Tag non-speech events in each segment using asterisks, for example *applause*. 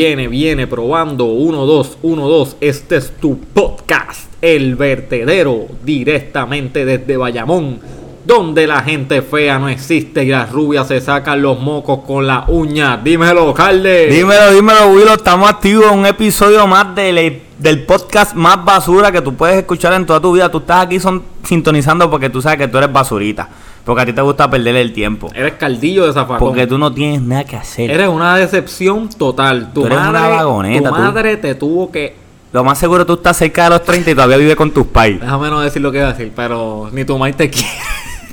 viene, viene probando 1, 2, 1, 2. Este es tu podcast, El Vertedero, directamente desde Bayamón, donde la gente fea no existe y las rubias se sacan los mocos con la uña. Dímelo, Calde. Dímelo, dímelo, Willow. Estamos activos en un episodio más del, del podcast más basura que tú puedes escuchar en toda tu vida. Tú estás aquí son, sintonizando porque tú sabes que tú eres basurita. Porque a ti te gusta perder el tiempo. Eres caldillo de zafacón. Porque tú no tienes nada que hacer. Eres una decepción total. Tu Tú eres madre, una vagoneta, tu tú. madre te tuvo que Lo más seguro tú estás cerca de los 30 y todavía vives con tus pais. Déjame no decir lo que iba a decir, pero ni tu madre te quiere.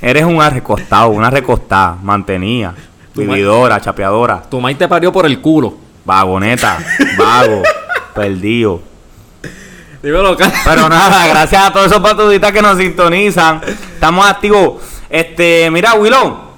Eres una recostado, una recostada, mantenida, vividora, chapeadora, Tu madre te parió por el culo. vagoneta, vago, *laughs* perdido. Dímelo, Pero nada, gracias a todos esos patuditas que nos sintonizan. Estamos activos. Este, mira, Willow.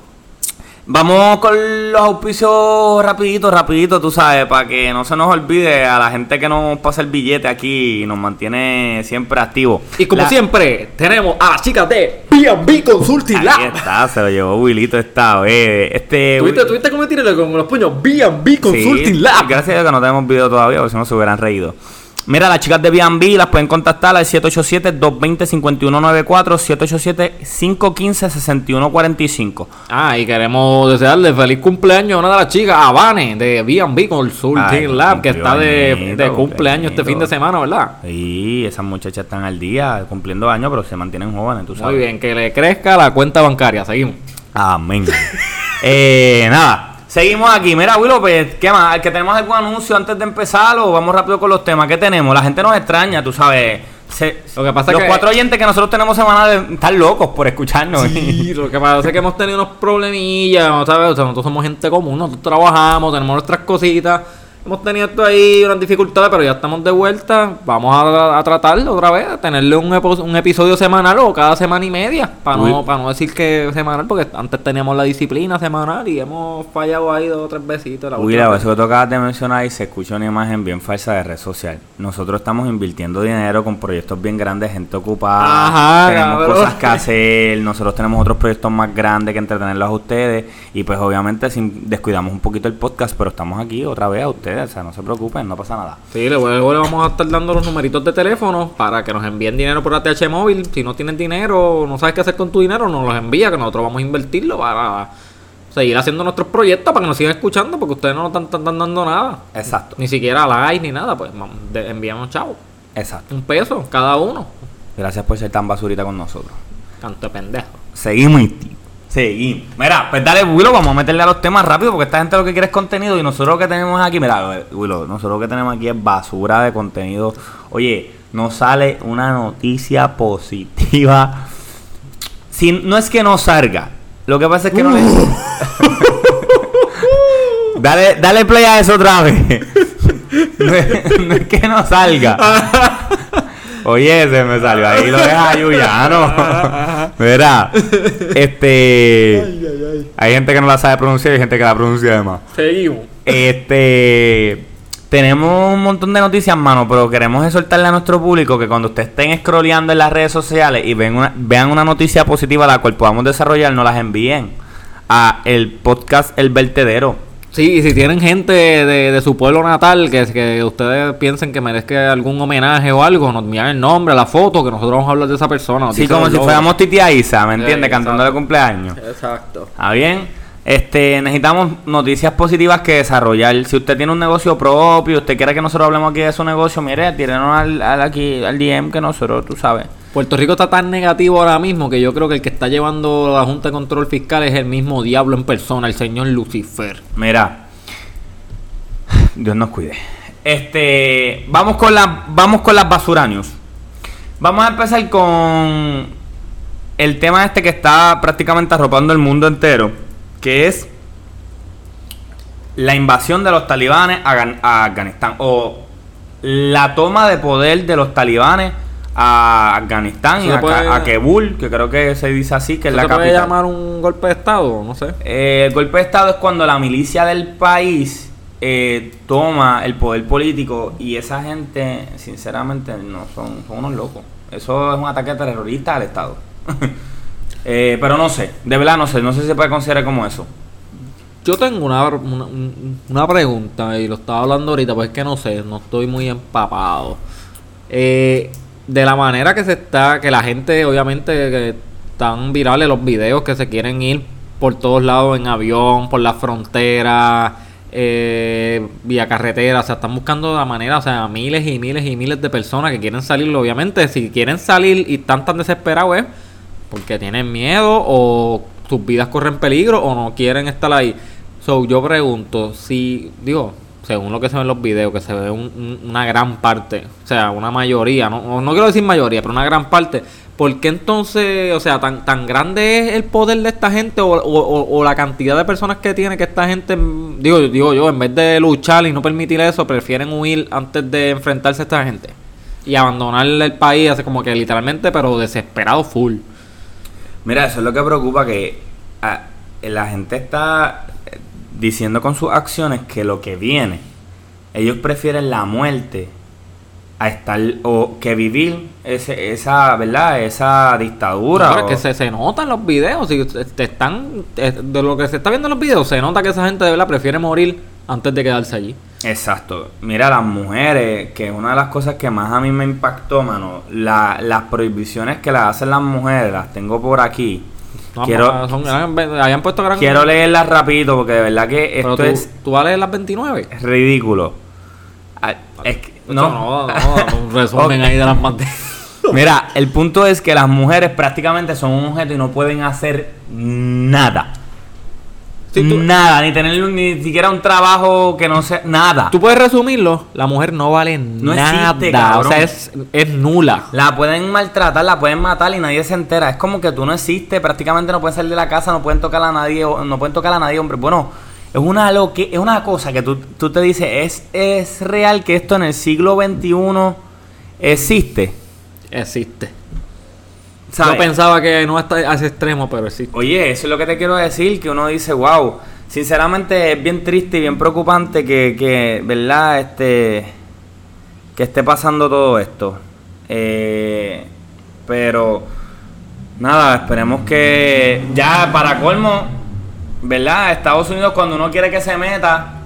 Vamos con los auspicios rapidito, rapidito, tú sabes, para que no se nos olvide a la gente que nos pasa el billete aquí y nos mantiene siempre activos. Y como La- siempre, tenemos a las chicas de B&B Consulting Ahí Lab. está, se lo llevó Willito esta vez. Este, ¿Tuviste, ¿Tuviste cómo tirarle con los puños? B&B Consulting Sí, Lab. Gracias a Dios que no tenemos video todavía, porque si no se hubieran reído. Mira, las chicas de B&B las pueden contactar al 787-220-5194, 787-515-6145. Ah, y queremos desearle feliz cumpleaños a una de las chicas, a Vane, de B&B Consulting Ay, Lab, que está de, de cumpleaños este fin de semana, ¿verdad? Y esas muchachas están al día, cumpliendo años, pero se mantienen jóvenes, tú sabes. Muy bien, que le crezca la cuenta bancaria. Seguimos. Amén. *laughs* eh, nada, seguimos aquí. Mira, Willow, pues, ¿qué más? ¿Que tenemos algún anuncio antes de empezar o vamos rápido con los temas? ¿Qué tenemos? La gente nos extraña, tú sabes. Se- Lo que pasa es los que- cuatro oyentes que nosotros tenemos semanales están locos por escucharnos. Sí, *laughs* lo que pasa es que hemos tenido unos problemillas, ¿sabes? O sea, nosotros somos gente común, nosotros trabajamos, tenemos nuestras cositas. Hemos tenido esto ahí unas dificultades, pero ya estamos de vuelta. Vamos a, a tratarlo otra vez, a tenerle un, un episodio semanal o cada semana y media. Para no, Uy. para no decir que semanal, porque antes teníamos la disciplina semanal y hemos fallado ahí dos o tres besitos. La última Willow, vez. que tú acabas de mencionar y se escucha una imagen bien falsa de red social. Nosotros estamos invirtiendo dinero con proyectos bien grandes, gente ocupada, Ajá, tenemos cabrón. cosas que hacer, nosotros tenemos otros proyectos más grandes que entretenerlos a ustedes y pues obviamente sin, descuidamos un poquito el podcast, pero estamos aquí otra vez a ustedes, o sea, no se preocupen, no pasa nada. Sí, luego le vamos a estar dando los numeritos de teléfono para que nos envíen dinero por ATH móvil. Si no tienes dinero, no sabes qué hacer con tu dinero, nos los envía, que nosotros vamos a invertirlo para seguir haciendo nuestros proyectos, para que nos sigan escuchando, porque ustedes no nos están, están dando nada. Exacto, Ni siquiera likes ni nada, pues envíanos chavos. exacto. Un peso cada uno. Gracias por ser tan basurita con nosotros. Canto de pendejo. Seguimos, Seguimos. Mira, pues dale, Willow, vamos a meterle a los temas rápido porque esta gente lo que quiere es contenido y nosotros lo que tenemos aquí, mira, Willow, nosotros lo que tenemos aquí es basura de contenido. Oye, nos sale una noticia positiva. Si, no es que no salga, lo que pasa es que no es... *laughs* dale, dale play a eso otra vez. *laughs* no, es, no es que no salga. *laughs* Oye, se me salió ahí lo deja Yuyano. Verá, este. Hay gente que no la sabe pronunciar y hay gente que la pronuncia además. Seguimos. Este. Tenemos un montón de noticias, mano, pero queremos exhortarle a nuestro público que cuando ustedes estén scrolleando en las redes sociales y ven una- vean una noticia positiva la cual podamos desarrollar, nos las envíen a el podcast El Vertedero. Sí, y si tienen gente de, de su pueblo natal que, que ustedes piensen que merezca algún homenaje o algo, nos envían el nombre, la foto, que nosotros vamos a hablar de esa persona. Sí, como si fuéramos Titi Isa, ¿me Sí, entiendes? Cantándole exacto. cumpleaños. Exacto. ¿Está bien? Este, necesitamos noticias positivas que desarrollar. Si usted tiene un negocio propio, usted quiere que nosotros hablemos aquí de su negocio, mire, tírenos al, al aquí, al DM que nosotros, tú sabes. Puerto Rico está tan negativo ahora mismo que yo creo que el que está llevando la Junta de Control Fiscal es el mismo diablo en persona, el señor Lucifer. Mira, Dios nos cuide. Este, vamos con la, vamos con las basuranios. Vamos a empezar con el tema este que está prácticamente arropando el mundo entero, que es la invasión de los talibanes a, Gan- a Afganistán o la toma de poder de los talibanes a Afganistán y a, puede- a Kabul, que creo que se dice así, que es la ¿Se puede capital. llamar un golpe de Estado? No sé. Eh, el golpe de Estado es cuando la milicia del país eh, toma el poder político y esa gente, sinceramente, no son, son unos locos. Eso es un ataque terrorista al Estado. *laughs* Eh, pero no sé, de verdad no sé, no sé si se puede considerar como eso. Yo tengo una, una, una pregunta y lo estaba hablando ahorita, pues es que no sé, no estoy muy empapado. Eh, de la manera que se está, que la gente, obviamente, están virales los videos que se quieren ir por todos lados en avión, por la frontera, eh, vía carretera, o sea, están buscando la manera, o sea, miles y miles y miles de personas que quieren salir, obviamente, si quieren salir y están tan desesperados es porque tienen miedo o sus vidas corren peligro o no quieren estar ahí. So, yo pregunto, si, digo, según lo que se ve en los videos, que se ve una gran parte, o sea, una mayoría, no, no quiero decir mayoría, pero una gran parte, ¿por qué entonces, o sea, tan, tan grande es el poder de esta gente o, la cantidad de personas que tiene que esta gente, digo, digo yo, en vez de luchar y no permitir eso, prefieren huir antes de enfrentarse a esta gente? Y abandonar el país, así como que literalmente, pero desesperado full. Mira, eso es lo que preocupa, que ah, la gente está diciendo con sus acciones que lo que viene, ellos prefieren la muerte a estar o que vivir ese, esa, ¿verdad? Esa dictadura. que se, se nota en los videos, si te están de lo que se está viendo en los videos, se nota que esa gente de verdad prefiere morir antes de quedarse allí. Exacto. Mira, las mujeres, que es una de las cosas que más a mí me impactó, mano, la, las prohibiciones que las hacen las mujeres, las tengo por aquí quiero, puesto quiero leerlas rapidito porque de verdad que esto es. ¿Tú vas a leer las 29? Es ridículo. Ah, no, no, no, un resumen ahí de las materias. *laughs* Mira, el punto es que las mujeres prácticamente son un objeto y no pueden hacer nada nada, ni tener ni siquiera un trabajo que no sea nada. Tú puedes resumirlo, la mujer no vale nada, o sea, es, nula. La pueden maltratar, la pueden matar y nadie se entera. Es como que tú no existes, prácticamente no pueden salir de la casa, no pueden tocar a nadie, no pueden tocar a nadie, hombre. Bueno, es una lo que es una cosa que tú, tú te dices, es es real que esto en el siglo XXI existe. Existe. Yo pensaba que no está a ese extremo, pero sí. Oye, eso es lo que te quiero decir, que uno dice, wow, sinceramente es bien triste y bien preocupante que, que ¿verdad? Este, que esté pasando todo esto. Eh, pero, nada, esperemos que ya para colmo, ¿verdad? Estados Unidos cuando uno quiere que se meta,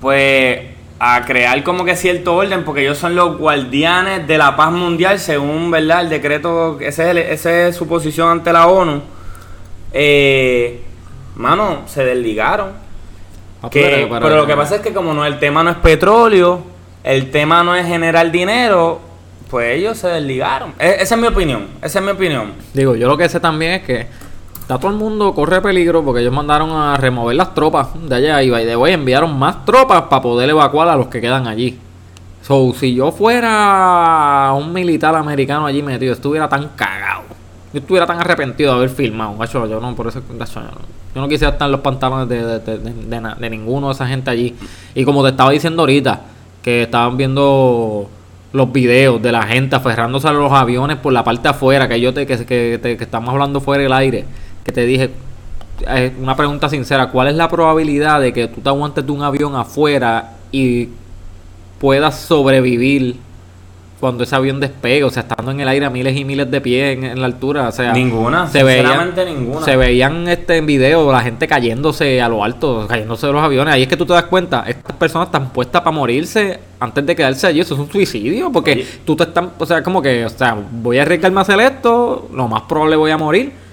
pues a crear como que cierto orden, porque ellos son los guardianes de la paz mundial, según verdad el decreto, ese es, es su posición ante la ONU. Eh, mano, se desligaron. Ah, pero, lo que pasa es que como no el tema no es petróleo, el tema no es generar dinero, pues ellos se desligaron. E, esa es mi opinión, esa es mi opinión. Digo, yo lo que sé también es que Está todo el mundo corre peligro porque ellos mandaron a remover las tropas de allá y de hoy enviaron más tropas para poder evacuar a los que quedan allí. So, si yo fuera un militar americano allí metido, estuviera tan cagado. Yo estuviera tan arrepentido de haber filmado. yo no, por eso, yo no quisiera estar en los pantalones de, de, ninguno de esa gente allí. Y como te estaba diciendo ahorita, que estaban viendo los videos de la gente aferrándose a los aviones por la parte afuera, que yo te, que, que, que estamos hablando fuera del aire que te dije, eh, una pregunta sincera, ¿cuál es la probabilidad de que tú te aguantes de un avión afuera y puedas sobrevivir cuando ese avión despegue, o sea, estando en el aire a miles y miles de pies en, la altura, o sea, ninguna, se veían, ninguna. Se veían este en video la gente cayéndose a lo alto, cayéndose de los aviones, ahí es que tú te das cuenta, estas personas están puestas para morirse antes de quedarse allí, eso es un suicidio, porque tú te estás, o sea, como que, o sea, voy a arriesgarme a hacer esto, lo más probable voy a morir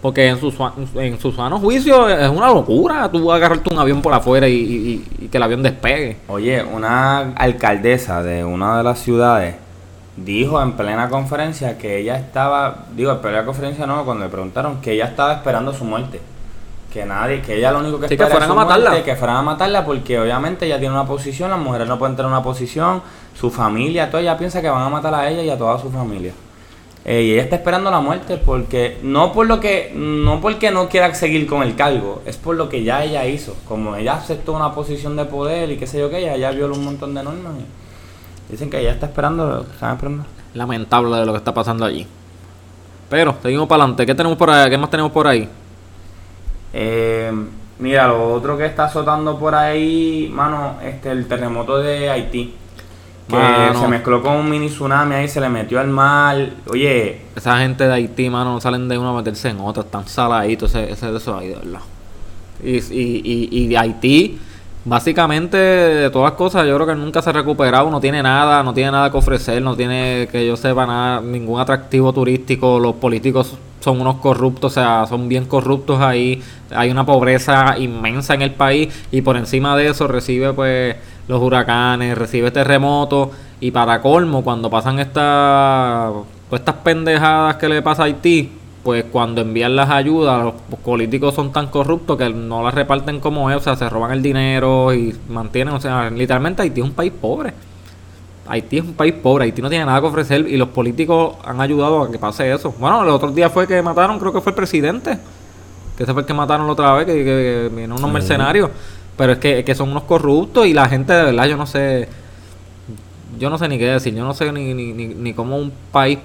porque en su, en su sano juicio es una locura tú agarrarte un avión por afuera y, que el avión despegue. Oye, una alcaldesa de una de las ciudades dijo en plena conferencia que ella estaba, digo, en plena conferencia no, cuando le preguntaron que ella estaba esperando su muerte. Que nadie, que ella lo único que sí, espera que fueran a matarla. que fueran a matarla porque obviamente ella tiene una posición, las mujeres no pueden tener una posición, su familia, todo ella piensa que van a matar a ella y a toda su familia. Eh, y ella está esperando la muerte porque no por lo que no porque no quiera seguir con el cargo, es por lo que ya ella hizo. Como ella aceptó una posición de poder y qué sé yo qué, ella ya violó un montón de normas. dicen que ella está esperando, están esperando. Lamentable de lo que está pasando allí. Pero seguimos para adelante. ¿Qué tenemos por ahí? ¿Qué más tenemos por ahí? Eh, mira, lo otro que está azotando por ahí, mano, este el terremoto de Haití que se mezcló con un mini tsunami ahí, se le metió al mar. Oye. Esa gente de Haití, mano, no salen de uno a meterse en otra, están saladitos ese, ese de eso ahí, de verdad. Y, y, y, y de Haití, básicamente, de todas las cosas, yo creo que nunca se ha recuperado, no tiene nada, no tiene nada que ofrecer, no tiene, que yo sepa, nada, ningún atractivo turístico, los políticos son unos corruptos, o sea, son bien corruptos ahí, hay una pobreza inmensa en el país y por encima de eso recibe pues los huracanes, recibe terremotos y para colmo, cuando pasan estas pues, estas pendejadas que le pasa a Haití, pues cuando envían las ayudas, los políticos son tan corruptos que no las reparten como es, o sea, se roban el dinero y mantienen, o sea, literalmente Haití es un país pobre. Haití es un país pobre, Haití no tiene nada que ofrecer y los políticos han ayudado a que pase eso. Bueno, el otro día fue que mataron, creo que fue el presidente, que ese fue el que mataron la otra vez, que, que, unos mercenarios, pero es que, es que son unos corruptos y la gente de verdad, yo no sé, yo no sé ni qué decir, yo no sé ni, ni, ni, ni cómo un país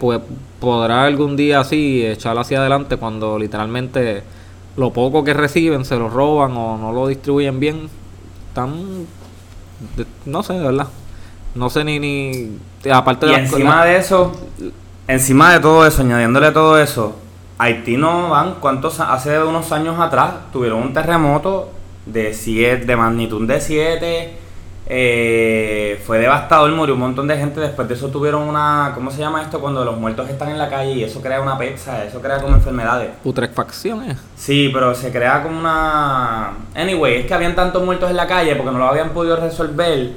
podrá algún día así echar hacia adelante cuando literalmente lo poco que reciben se lo roban o no lo distribuyen bien. Tan. no sé, de verdad. No sé ni. ni aparte Y de encima de eso, encima de todo eso, añadiéndole todo eso, Haití no van, ¿cuántos? Hace unos años atrás tuvieron un terremoto de siete, de magnitud de 7. fue devastador, murió un montón de gente. Después de eso tuvieron una. ¿Cómo se llama esto? Cuando los muertos están en la calle y eso crea una pesa, eso crea como enfermedades. putrefacción, eh. Sí, pero se crea como una... Anyway, es que habían tantos muertos en la calle porque no lo habían podido resolver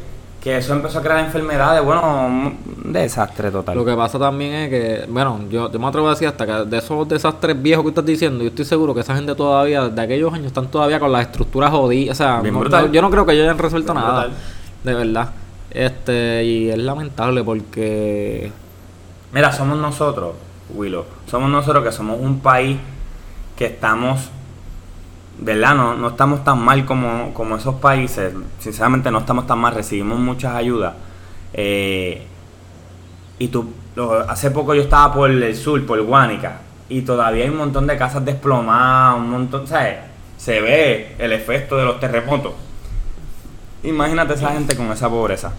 que eso empezó a crear enfermedades. Bueno, un desastre total. Lo que pasa también es que, bueno, yo, yo me atrevo a decir hasta que de esos desastres viejos que estás diciendo, yo estoy seguro que esa gente todavía, de aquellos años, están todavía con las estructuras jodidas. O sea, no- yo no creo que ellos hayan resuelto Bien nada. brutal. De verdad. Este, y es lamentable porque. Mira, somos nosotros, Willow. Somos nosotros que somos un país que estamos... ¿Verdad? No, no estamos tan mal como, como esos países. Sinceramente no estamos tan mal. Recibimos muchas ayudas. Eh, y tú, hace poco yo estaba por el sur, por Guánica, y todavía hay un montón de casas desplomadas, un montón, ¿sabes? Se ve el efecto de los terremotos. Imagínate esa gente con esa pobreza.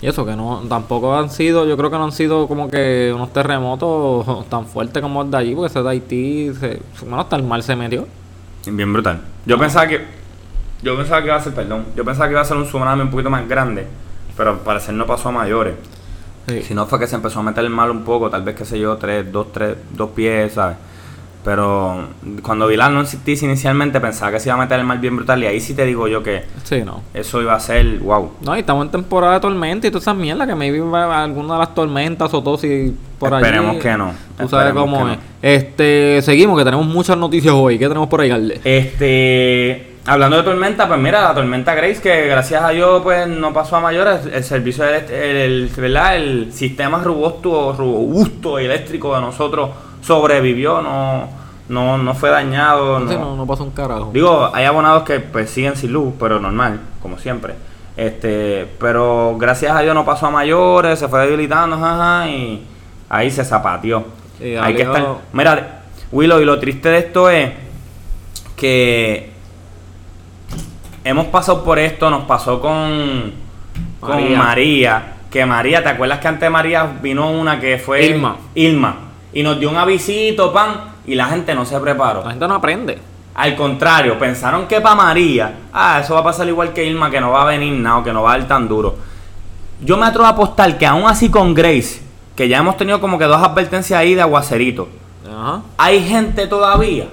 Y eso, que no, tampoco han sido, yo creo que no han sido como que unos terremotos tan fuertes como el de allí, porque ese de Haití, se, bueno, hasta el mar se metió. Bien brutal. Yo pensaba que. Yo pensaba que iba a ser, perdón. Yo pensaba que iba a ser un tsunami un poquito más grande. Pero al parecer no pasó a mayores. Sí. Si no fue que se empezó a meter el mal un poco, tal vez qué sé yo, tres, dos, tres, dos pies, ¿sabes? Pero cuando vi la no existís inicialmente pensaba que se iba a meter el mal bien brutal y ahí sí te digo yo que Sí, no. eso iba a ser wow. No, y estamos en temporada de tormenta y todas esas mierdas que maybe va a alguna de las tormentas o todo si por ahí. Esperemos que no, Tú sabes cómo es. Este, seguimos que tenemos muchas noticias hoy. ¿Qué tenemos por ahí, Galde? Este, hablando de tormenta, pues mira, la tormenta Grace, que gracias a Dios pues no pasó a mayores, el servicio, elect- el, el- ¿verdad? el sistema robusto, robusto eléctrico de nosotros sobrevivió, no, no, no fue dañado. No, no- no, no pasa un carajo. Digo, hay abonados que pues siguen sin luz, pero normal, como siempre. Este, pero gracias a Dios no pasó a mayores, se fue debilitando, ajá, y ahí se zapateó. Sí, hay que estar. Mira, Willow, y lo triste de esto es que hemos pasado por esto, nos pasó con con María. María. que María, ¿te acuerdas que antes de María vino una que fue Irma. Irma y nos dio un avisito, pan, y la gente no se preparó. La gente no aprende. Al contrario, pensaron que para María, ah, eso va a pasar igual que Irma, que no va a venir nada, o que no va a dar tan duro. Yo me atrevo a apostar que aún así con Grace, que ya hemos tenido como que dos advertencias ahí de aguacerito, Ajá. hay gente todavía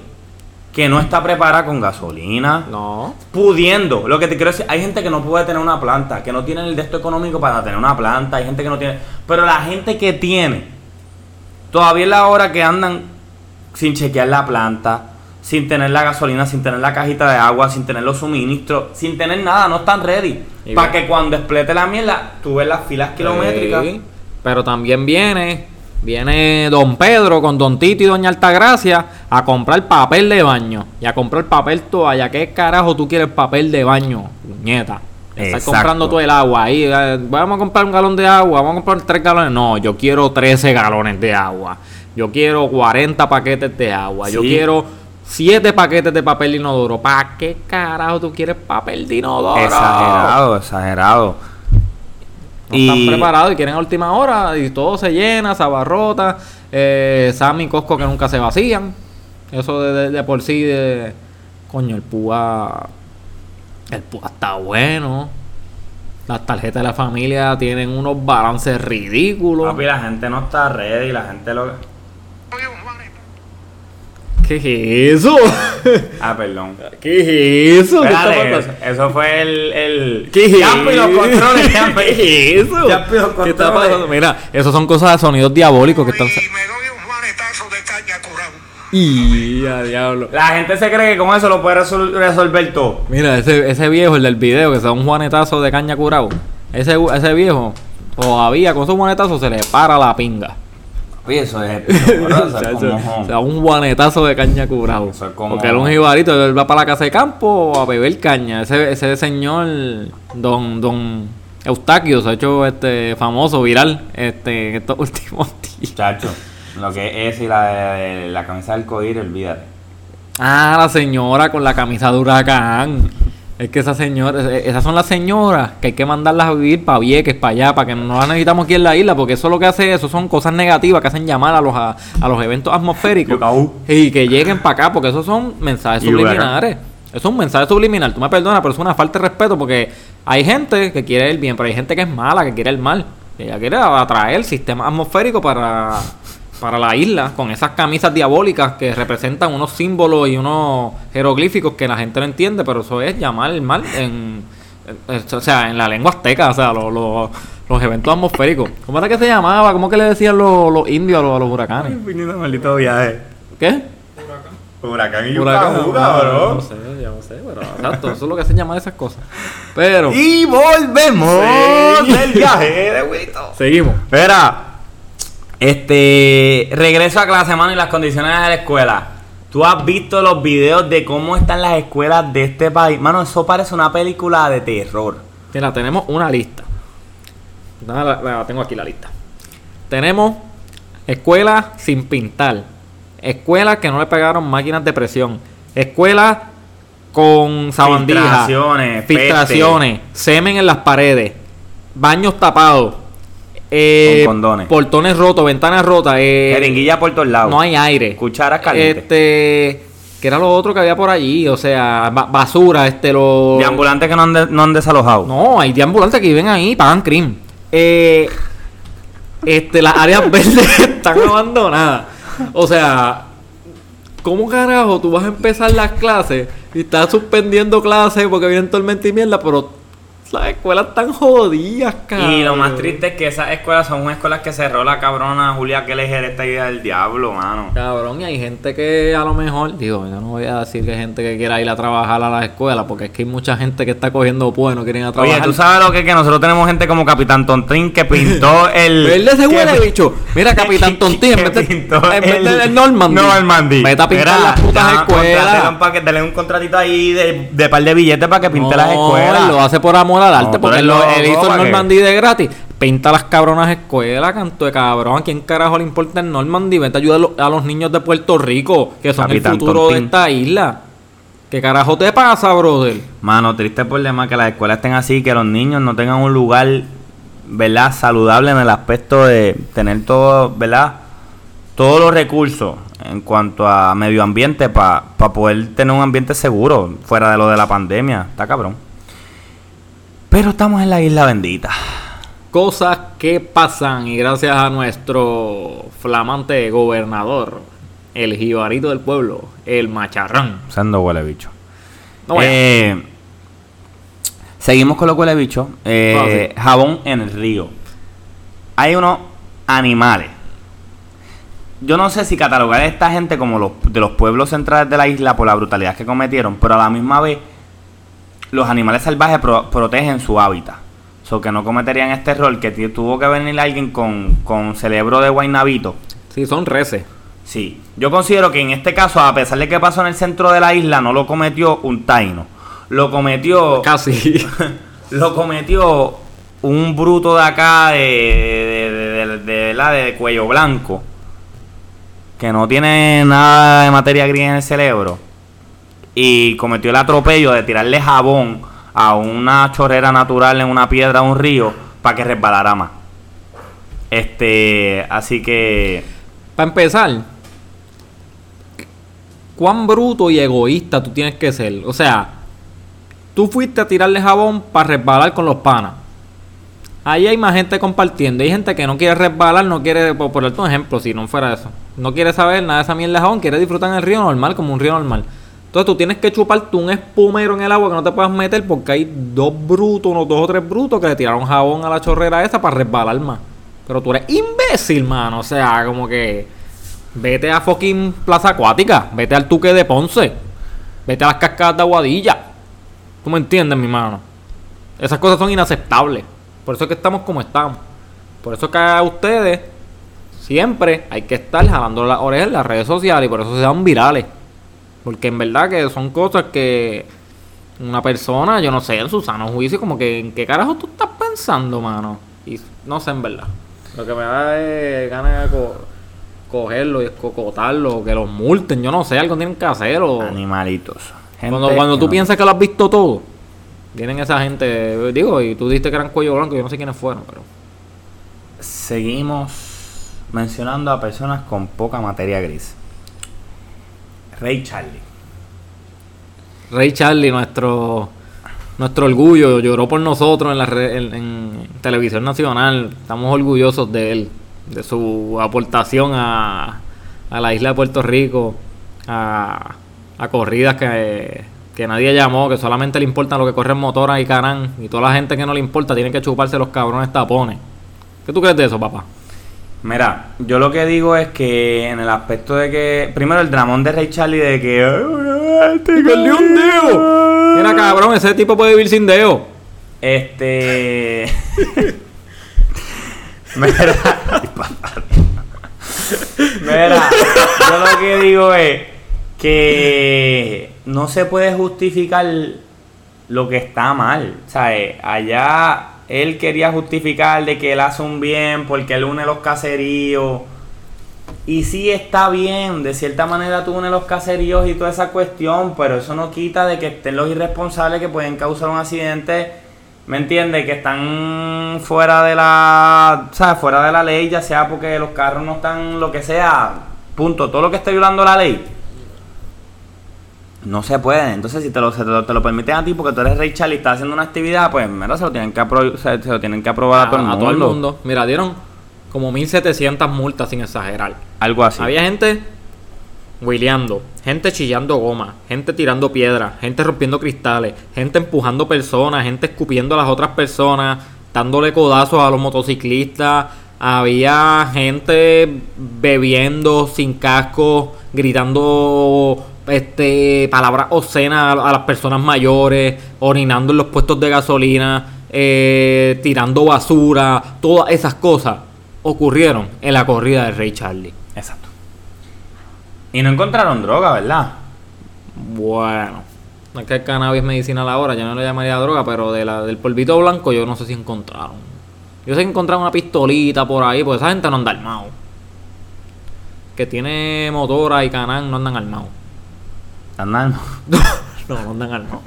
que no está preparada con gasolina, No. pudiendo. Lo que te quiero decir, hay gente que no puede tener una planta, que no tiene el desto económico para tener una planta, hay gente que no tiene. Pero la gente que tiene, todavía es la hora que andan sin chequear la planta, sin tener la gasolina, sin tener la cajita de agua, sin tener los suministros, sin tener nada, no están ready. Para que cuando explete la mierda, tú ves las filas kilométricas. Sí, pero también viene, viene Don Pedro con Don Tito y Doña Altagracia a comprar papel de baño y a comprar papel toalla. ¿Qué carajo tú quieres papel de baño, nieta? Estás comprando todo el agua ahí. eh, Vamos a comprar un galón de agua, vamos a comprar tres galones. No, yo quiero 13 galones de agua. Yo quiero 40 paquetes de agua. Yo quiero 7 paquetes de papel de inodoro. ¿Para qué carajo tú quieres papel de inodoro? Exagerado, exagerado. No están preparados y quieren a última hora y todo se llena, se abarrota. Eh, Sammy y Costco que nunca se vacían. Eso de, de- de por sí de- Coño, el púa. El púa está bueno. Las tarjetas de la familia tienen unos balances ridículos. Papi, la gente no está ready, la gente lo... ¿Qué es eso? *laughs* Ah, perdón. ¿Qué es eso? ¿Qué está Espérate, eso, eso fue el... el... ¿Qué es Yampi, los controles. *laughs* ¿Qué es eso? ¿Qué está pasando? Mira, esos son cosas de sonidos diabólicos que están. Y me doy un manetazo de caña curado. Y a diablo. La gente se cree que con eso lo puede resol- resolver todo. Mira, ese, ese viejo, el del video, que se da un juanetazo de caña curado. Ese, ese viejo, todavía con esos juanetazos se le para la pinga. Oye, eso es *laughs* da un guanetazo de caña curado. Eso es como- Porque es un jibarito, él va para la casa de campo a beber caña. Ese, ese señor, don, don Eustaquio, se ha hecho este famoso, viral, este, en estos *laughs* últimos días. Chacho, lo que es y la, de- la camisa del codir, olvídate. Ah, la señora con la camisa de huracán. Es que esa señora, e- esas son las señoras que hay que mandarlas a vivir para Vieques, para allá, para que no las necesitamos aquí en la isla, porque eso lo que hace, eso son cosas negativas que hacen llamar a los a, a los eventos atmosféricos y que lleguen para acá, porque esos son mensajes subliminares. Eso es un mensaje subliminal. Tú me perdonas, pero es una falta de respeto porque hay gente que quiere el bien, pero hay gente que es mala, que quiere el mal. Ella quiere atraer el sistema atmosférico para, para la isla con esas camisas diabólicas que representan unos símbolos y unos jeroglíficos que la gente no entiende, pero eso es llamar el mal en, en- o sea, en la lengua azteca, o sea, los, los, los eventos atmosféricos. ¿Cómo era que se llamaba? ¿Cómo que le decían los, los indios a los, a los huracanes? Maldito viaje. ¿Qué? Huracán y Huracán, no, cabrón. No sé, yo no sé, pero exacto, eso es lo que hacen llamar esas cosas. Pero, Y volvemos Sí. del viaje de seguimos. Espera, este, regreso a clase, mano, y las condiciones de la escuela. ¿Tú has visto los videos de cómo están las escuelas de este país? Mano, eso parece una película de terror. Mira, tenemos una lista. La, la tengo aquí la lista. Tenemos escuelas sin pintar. Escuelas que no le pegaron máquinas de presión. Escuelas con sabandijas. Filtraciones, Filtraciones. Semen en las paredes. Baños tapados. Eh, Con condones. Portones rotos, ventanas rotas. eh, Jeringuilla por todos lados. no hay aire. Cucharas calientes. Este. ¿Qué era lo otro que había por allí? O sea, ba- basura, este, lo. De ambulantes que no han, de- no han desalojado. No, hay de ambulantes que viven ahí, pagan crimen. Eh, este, las áreas *laughs* verdes están abandonadas. O sea, ¿cómo carajo tú vas a empezar las clases y estás suspendiendo clases porque vienen tormenta y mierda, pero las escuelas están jodidas, cabrón? Y lo más triste es que esas escuelas son unas escuelas que cerró la cabrona Julia que elegir esta idea del diablo, mano. Cabrón, y hay gente que a lo mejor, digo, yo no voy a decir que hay gente que quiera ir a trabajar a la escuela, porque es que hay mucha gente que está cogiendo pues no quieren ir a trabajar. Oye, tú sabes lo que es que nosotros tenemos gente como Capitán Tontín que pintó *laughs* el. Verde ese que- huele bicho. Mira, Capitán *laughs* Tontín, en vez de, pintó en vez de el- Normandy. Normandy. Vete a pintar Mira, las putas ya, escuelas. contraten pa' que denle un contratito ahí de, de par de billetes para que pinte No, las escuelas. lo hace por amor al arte, No, tú porque él, lo- él hizo el ¿pa'? Normandy de gratis. Pinta las cabronas escuelas, canto de cabrón. ¿A quién carajo le importa el Normandy? Vete a ayudar a los, niños de Puerto Rico, que son Capitán el futuro de esta isla. ¿Qué carajo te pasa, brother? Mano, triste problema que las escuelas estén así, que los niños no tengan un lugar, ¿verdad? Saludable en el aspecto de tener todo, ¿verdad? Todos los recursos en cuanto a medio ambiente para poder tener un ambiente seguro fuera de lo de la pandemia. Está cabrón. Pero estamos en la isla bendita. Cosas que pasan y gracias a nuestro flamante gobernador, el jibarito del pueblo, el macharrán. Usando huele bicho. No Eh, seguimos con los huele bicho. Eh, Jabón en el río. Hay unos animales. Yo no sé si catalogar a esta gente como los de los pueblos centrales de la isla por la brutalidad que cometieron, pero a la misma vez los animales salvajes pro- protegen su hábitat. So que no cometerían este error que tuvo que venir alguien con, con cerebro de guaynabito Sí, son reces. Sí, yo considero que en este caso, a pesar de que pasó en el centro de la isla, no lo cometió un taino. Lo cometió. Casi. *laughs* Lo cometió un bruto de acá de, de, de- de- de- la de cuello blanco. Que no tiene nada de materia gris en el cerebro. Y cometió el atropello de tirarle jabón a una chorrera natural en una piedra de un río para que resbalara más. Este, así que. Para empezar, cuán bruto y egoísta tú tienes que ser. O sea, tú fuiste a tirarle jabón para resbalar con los panas. Ahí hay más gente compartiendo. Hay gente que no quiere resbalar, no quiere, por por un ejemplo, si no fuera eso. No quiere saber nada de esa mierda de jabón, quiere disfrutar en el río normal, como un río normal. Entonces tú tienes que chuparte un espumero en el agua que no te puedas meter porque hay dos brutos, unos dos o tres brutos que le tiraron jabón a la chorrera esa para resbalar más. Pero tú eres imbécil, mano. O sea, como que vete a fucking Plaza Acuática, vete al Tuque de Ponce, vete a las cascadas de Aguadilla. ¿Tú me entiendes, mi mano? Esas cosas son inaceptables. Por eso es que estamos como estamos. Por eso es que a ustedes siempre hay que estar jalando las orejas en las redes sociales y por eso se dan virales. Porque en verdad que son cosas que una persona, yo no sé, en su sano juicio, como que en qué carajo tú estás pensando, mano. Y no sé, en verdad. Lo que me da es ganas de co- cogerlo y escocotarlo, que los multen, yo no sé, algo tienen que hacer. O... Animalitos. Gente Cuando, cuando tú no- piensas que lo has visto todo, vienen esa gente, digo, y tú dijiste que eran cuello blanco, yo no sé quiénes fueron, pero... Seguimos mencionando a personas con poca materia gris. Rey Charlie. Ray Charlie, nuestro nuestro orgullo, lloró por nosotros en, la en, televisión nacional. Estamos orgullosos de él, de su aportación a, a la isla de Puerto Rico, a, a corridas que, que nadie llamó, que solamente le importa lo que corren motoras y canán. Y toda la gente que no le importa tiene que chuparse los cabrones tapones. ¿Qué tú crees de eso, papá? Mira, yo lo que digo es que en el aspecto de que. Primero, el dramón de Rey Charlie de que. "Ay, te ¡Perdió un dedo! Mira, cabrón, ese tipo puede vivir sin dedo. Este. *laughs* *laughs* Mira. Mira, yo lo que digo es que no se puede justificar lo que está mal. ¿Sabes? Allá él quería justificar de que él hace un bien porque él une los caseríos. Y sí está bien, de cierta manera tú unes los caseríos y toda esa cuestión, pero eso no quita de que estén los irresponsables que pueden causar un accidente, ¿me entiendes? Que están fuera de la, ¿sabes? Fuera de la ley, ya sea porque los carros no están, lo que sea, punto. Todo lo que esté violando la ley, no se puede. Entonces, si te lo, se te lo, te lo permiten a ti porque tú eres Rey Charlie y estás haciendo una actividad, pues mira, se lo tienen que, apro- se, se lo tienen que aprobar a, todo el mundo. Mira, dieron como 1700 multas sin exagerar. Algo así. Había gente huileando, gente chillando goma, gente tirando piedras, gente rompiendo cristales, gente empujando personas, gente escupiendo a las otras personas, dándole codazos a los motociclistas. Había gente bebiendo sin casco, gritando este palabras obscenas a, a las personas mayores, orinando en los puestos de gasolina, eh, tirando basura, todas esas cosas ocurrieron en la corrida de Rey Charlie. Exacto. Y no encontraron droga, ¿verdad? Bueno, no es que el cannabis medicinal ahora, yo no le llamaría droga, pero de la, del polvito blanco yo no sé si encontraron. Yo sé que encontraron una pistolita por ahí, porque esa gente no anda armado. Que tiene motora y canán no andan armados. Andan. *laughs* no, no andan armados.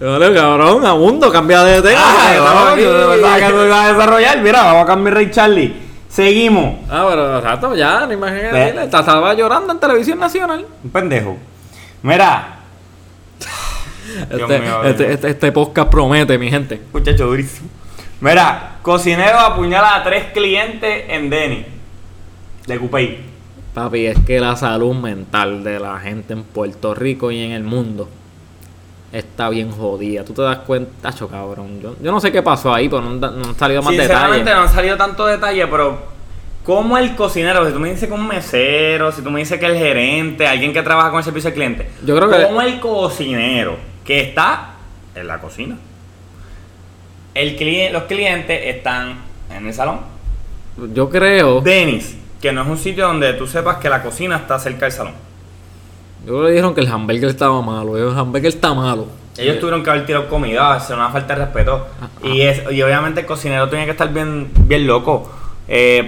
Dale, cabrón, a mundo, cambia de tema. Vamos, aquí. yo pensaba que tú ibas a desarrollar. Mira, vamos a cambiar Rey Charlie. Seguimos. Ah, pero exacto, ya, no imagínate. Decirle, Estaba llorando en televisión nacional. Un pendejo. Mira. Este, mío, este, este, este podcast promete, mi gente. Muchacho durísimo. Mira, cocinero apuñala a tres clientes en Denny. De Cupey. Papi, es que la salud mental de la gente en Puerto Rico y en el mundo está bien jodida. Tú te das cuenta, Acho, cabrón. Yo, yo no sé qué pasó ahí, pero no, no han salido más Sinceramente detalles. no han salido tanto detalle, pero ¿cómo el cocinero? Si tú me dices que un mesero, si tú me dices que el gerente, alguien que trabaja con el servicio al cliente, Yo creo que- ¿cómo el cocinero que está en la cocina? El cli- los clientes están en el salón. Yo creo. Denis, que no es un sitio donde tú sepas que la cocina está cerca del salón. Yo le dijeron que el hamburger estaba malo. El hamburger está malo. Ellos tuvieron que haber tirado comida, hacer una falta de respeto. Y, es, y obviamente el cocinero tiene que estar bien, bien loco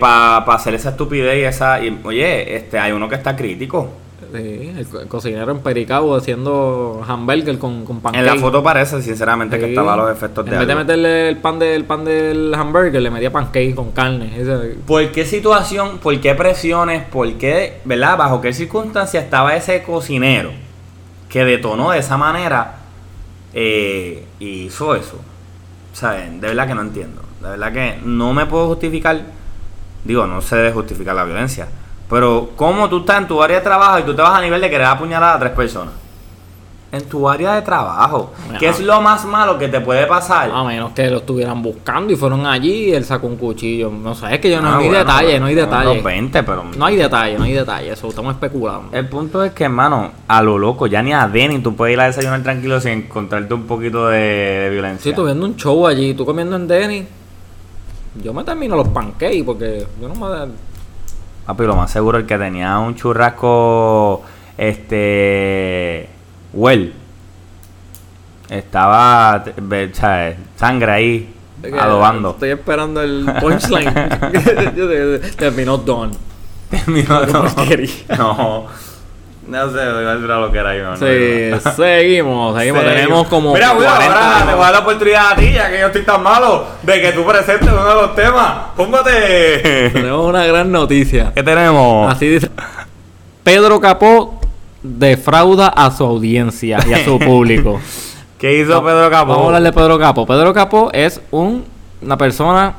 para hacer esa estupidez y esa. y, oye, este, hay uno que está crítico. Sí, el, co- el cocinero en Pericabo haciendo hamburger con, con pancake. En la foto parece, sinceramente, que estaba los efectos de En vez de meterle el pan, de- el pan del hamburger, le metía pancake con carne. Ese- ¿Por qué situación, por qué presiones, por qué, verdad, bajo qué circunstancias estaba ese cocinero que detonó de esa manera eh, y hizo eso? ¿Saben? De verdad que no entiendo. De verdad que no me puedo justificar. Digo, no se debe justificar la violencia. Pero, ¿cómo tú estás en tu área de trabajo y tú te vas a nivel de querer apuñalar a tres personas? En tu área de trabajo. ¿Qué es lo más malo que te puede pasar? A menos que lo estuvieran buscando y fueron allí y él sacó un cuchillo. No sé, es que yo no Ah, hay bueno, detalle, no hay detalle. 20, pero No hay detalle, no hay detalle. Eso estamos especulando. El punto es que, hermano, a lo loco, ya ni a Denny tú puedes ir a desayunar tranquilo sin encontrarte un poquito de, de violencia. Si tú viendo un show allí, tú comiendo en Denny, yo me termino los pancakes porque yo no me. Papi, lo más seguro el que tenía un churrasco, este, well, estaba, sangre ahí, adobando. Estoy esperando el punchline. *laughs* *laughs* Terminó Don. Terminó Qué no. No, sé, voy a decir lo que era yo. Sí, seguimos, seguimos. Tenemos como. Mira, 40 ahora te voy a dar la oportunidad a ti, ya que yo estoy tan malo, de que tú presentes uno de los temas. Póngate. Tenemos una gran noticia. ¿Qué tenemos? Así dice. Pedro Capó defrauda a su audiencia y a su *laughs* público. ¿Qué hizo Pedro Capó? Vamos a hablar de Pedro Capó. Pedro Capó es un- una persona